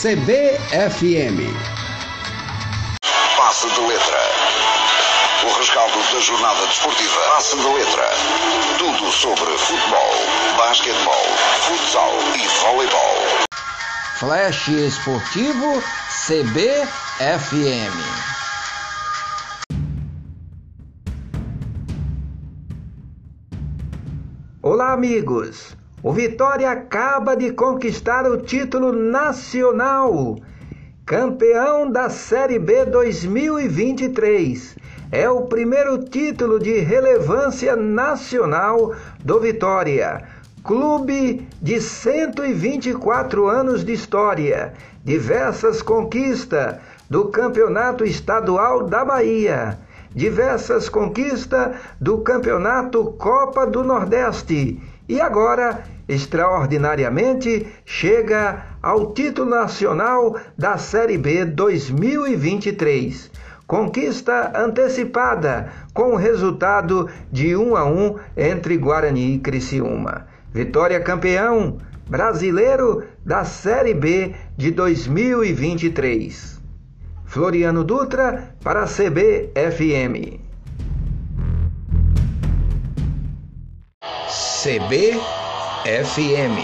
CBFM. Passe de letra. O rescaldo da jornada desportiva. Passe de letra. Tudo sobre futebol, basquetebol, futsal e voleibol. Flash Esportivo CBFM. Olá, amigos! O Vitória acaba de conquistar o título nacional. Campeão da Série B 2023. É o primeiro título de relevância nacional do Vitória. Clube de 124 anos de história, diversas conquistas do Campeonato Estadual da Bahia, diversas conquistas do Campeonato Copa do Nordeste e agora, extraordinariamente, chega ao título nacional da Série B 2023. Conquista antecipada, com o resultado de 1 a 1 entre Guarani e Criciúma. Vitória campeão brasileiro da Série B de 2023. Floriano Dutra para CBFM. CBFM.